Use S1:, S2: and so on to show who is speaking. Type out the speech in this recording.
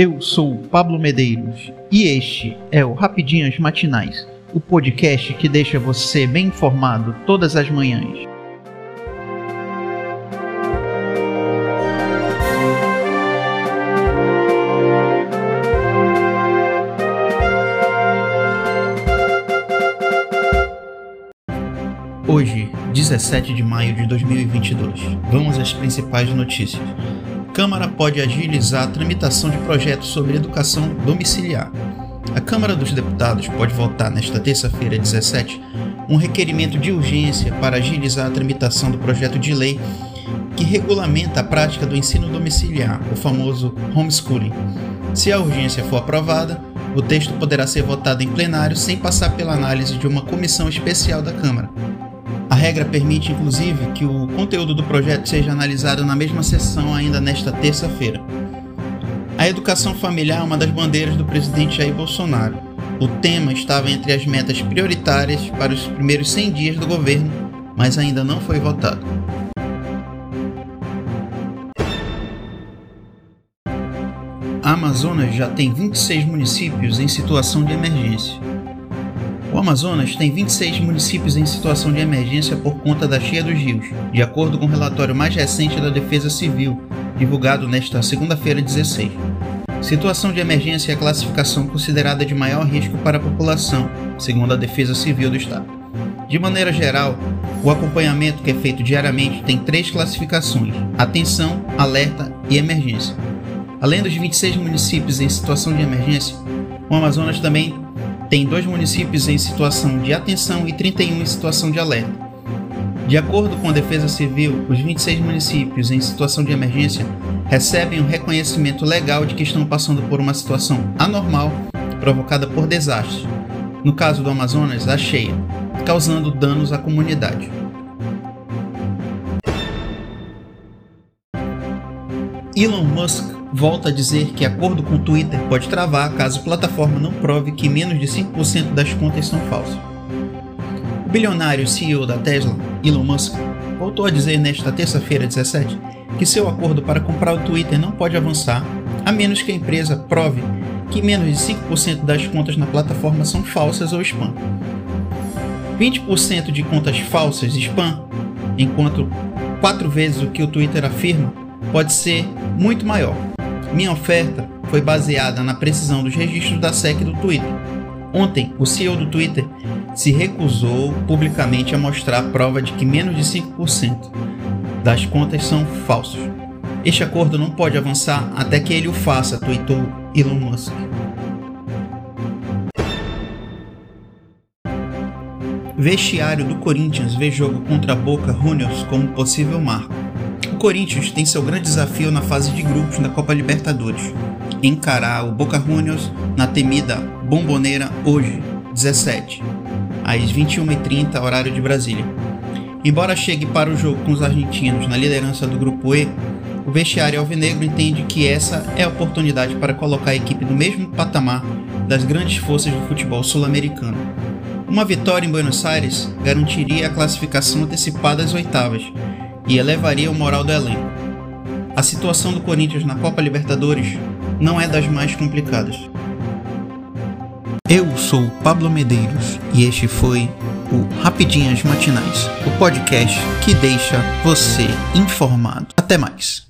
S1: Eu sou Pablo Medeiros e este é o Rapidinhas Matinais, o podcast que deixa você bem informado todas as manhãs. Hoje, 17 de maio de 2022, vamos às principais notícias. Câmara pode agilizar a tramitação de projetos sobre educação domiciliar. A Câmara dos Deputados pode votar nesta terça-feira, 17, um requerimento de urgência para agilizar a tramitação do projeto de lei que regulamenta a prática do ensino domiciliar, o famoso homeschooling. Se a urgência for aprovada, o texto poderá ser votado em plenário sem passar pela análise de uma comissão especial da Câmara regra permite, inclusive, que o conteúdo do projeto seja analisado na mesma sessão ainda nesta terça-feira. A educação familiar é uma das bandeiras do presidente Jair Bolsonaro. O tema estava entre as metas prioritárias para os primeiros 100 dias do governo, mas ainda não foi votado. A Amazonas já tem 26 municípios em situação de emergência. O Amazonas tem 26 municípios em situação de emergência por conta da cheia dos rios, de acordo com o relatório mais recente da Defesa Civil, divulgado nesta segunda-feira 16. Situação de emergência é a classificação considerada de maior risco para a população, segundo a Defesa Civil do Estado. De maneira geral, o acompanhamento que é feito diariamente tem três classificações: atenção, alerta e emergência. Além dos 26 municípios em situação de emergência, o Amazonas também tem dois municípios em situação de atenção e 31 em situação de alerta. De acordo com a Defesa Civil, os 26 municípios em situação de emergência recebem o um reconhecimento legal de que estão passando por uma situação anormal provocada por desastres, no caso do Amazonas, a cheia, causando danos à comunidade. Elon Musk volta a dizer que acordo com o Twitter pode travar caso a plataforma não prove que menos de 5% das contas são falsas. O bilionário CEO da Tesla, Elon Musk, voltou a dizer nesta terça-feira 17 que seu acordo para comprar o Twitter não pode avançar a menos que a empresa prove que menos de 5% das contas na plataforma são falsas ou spam. 20% de contas falsas spam, enquanto quatro vezes o que o Twitter afirma, pode ser muito maior. Minha oferta foi baseada na precisão dos registros da SEC do Twitter. Ontem, o CEO do Twitter se recusou publicamente a mostrar a prova de que menos de 5% das contas são falsos. Este acordo não pode avançar até que ele o faça, tweetou Elon Musk. Vestiário do Corinthians vê jogo contra Boca Juniors como possível marco. Corinthians tem seu grande desafio na fase de grupos da Copa Libertadores. Encarar o Boca Juniors na temida Bomboneira hoje, 17, às 21h30, horário de Brasília. Embora chegue para o jogo com os argentinos na liderança do grupo E, o vestiário alvinegro entende que essa é a oportunidade para colocar a equipe no mesmo patamar das grandes forças do futebol sul-americano. Uma vitória em Buenos Aires garantiria a classificação antecipada às oitavas, e elevaria o moral do elenco. A situação do Corinthians na Copa Libertadores não é das mais complicadas. Eu sou Pablo Medeiros e este foi o Rapidinhas Matinais, o podcast que deixa você informado. Até mais.